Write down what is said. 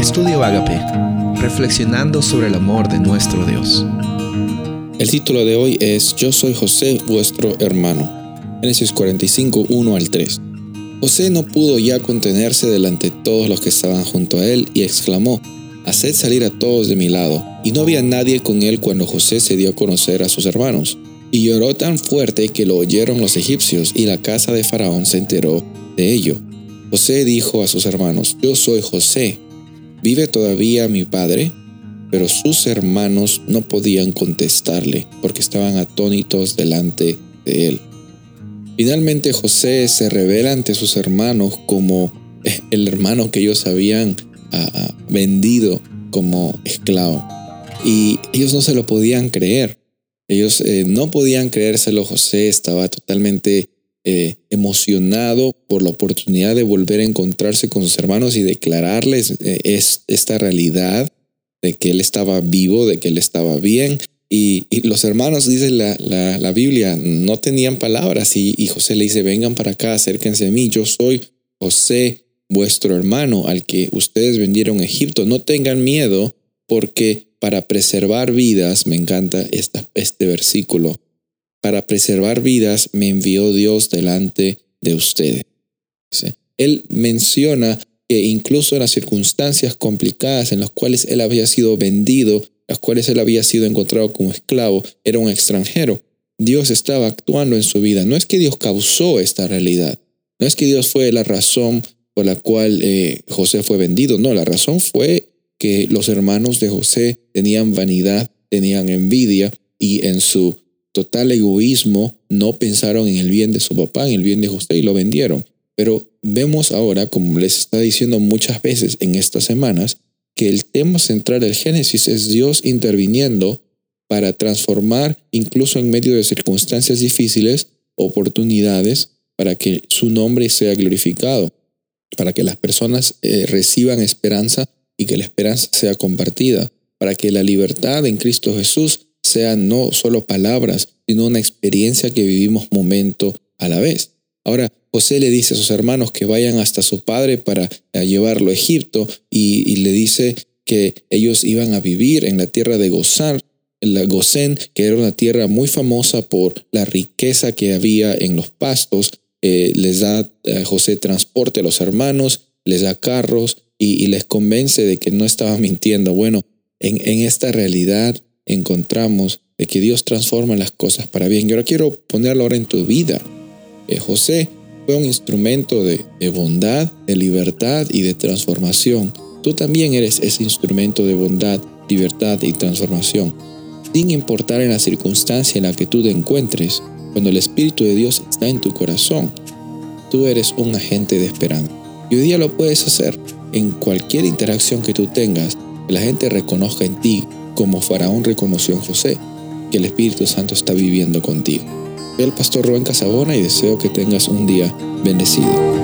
Estudio Agape, reflexionando sobre el amor de nuestro Dios. El título de hoy es Yo soy José, vuestro hermano. Génesis 45, 1 al 3. José no pudo ya contenerse delante de todos los que estaban junto a él y exclamó, Haced salir a todos de mi lado. Y no había nadie con él cuando José se dio a conocer a sus hermanos. Y lloró tan fuerte que lo oyeron los egipcios y la casa de Faraón se enteró de ello. José dijo a sus hermanos, Yo soy José, ¿vive todavía mi padre? Pero sus hermanos no podían contestarle porque estaban atónitos delante de él. Finalmente José se revela ante sus hermanos como el hermano que ellos habían ah, ah, vendido como esclavo. Y ellos no se lo podían creer. Ellos eh, no podían creérselo. José estaba totalmente eh, emocionado por la oportunidad de volver a encontrarse con sus hermanos y declararles eh, es, esta realidad de que él estaba vivo, de que él estaba bien. Y, los hermanos, dice la, la, Biblia, no tenían palabras y, y José le dice, vengan para acá, acérquense a mí, yo soy José, vuestro hermano, al que ustedes vendieron a Egipto. No tengan miedo porque para preservar vidas, me encanta esta, este versículo, para preservar vidas me envió Dios delante de ustedes. Él menciona que incluso en las circunstancias complicadas en las cuales él había sido vendido, las cuales él había sido encontrado como esclavo, era un extranjero. Dios estaba actuando en su vida. No es que Dios causó esta realidad. No es que Dios fue la razón por la cual eh, José fue vendido. No, la razón fue que los hermanos de José tenían vanidad, tenían envidia y en su total egoísmo, no pensaron en el bien de su papá, en el bien de José y lo vendieron. Pero vemos ahora, como les está diciendo muchas veces en estas semanas, que el tema central del Génesis es Dios interviniendo para transformar, incluso en medio de circunstancias difíciles, oportunidades para que su nombre sea glorificado, para que las personas eh, reciban esperanza y que la esperanza sea compartida, para que la libertad en Cristo Jesús sean no solo palabras, sino una experiencia que vivimos momento a la vez. Ahora, José le dice a sus hermanos que vayan hasta su padre para eh, llevarlo a Egipto y, le dice que ellos iban a vivir en la tierra de Gozán, la Gosén, que era una tierra muy famosa por la riqueza que había en los pastos. Eh, les da a eh, José transporte a los hermanos, les da carros y, les convence de que no estaba mintiendo. Bueno, en, en esta realidad encontramos de que Dios transforma las cosas para bien. Y ahora quiero ponerlo ahora en tu vida. Eh, José fue un instrumento de, bondad, de libertad y de transformación. Tú también eres ese instrumento de bondad, libertad y transformación. Sin importar en la circunstancia en la que tú te encuentres, cuando el Espíritu de Dios está en tu corazón, tú eres un agente de esperanza. Y hoy día lo puedes hacer en cualquier interacción que tú tengas, que la gente reconozca en ti como Faraón reconoció en José, que el Espíritu Santo está viviendo contigo. Soy el pastor Rubén Casabona y deseo que tengas un día bendecido.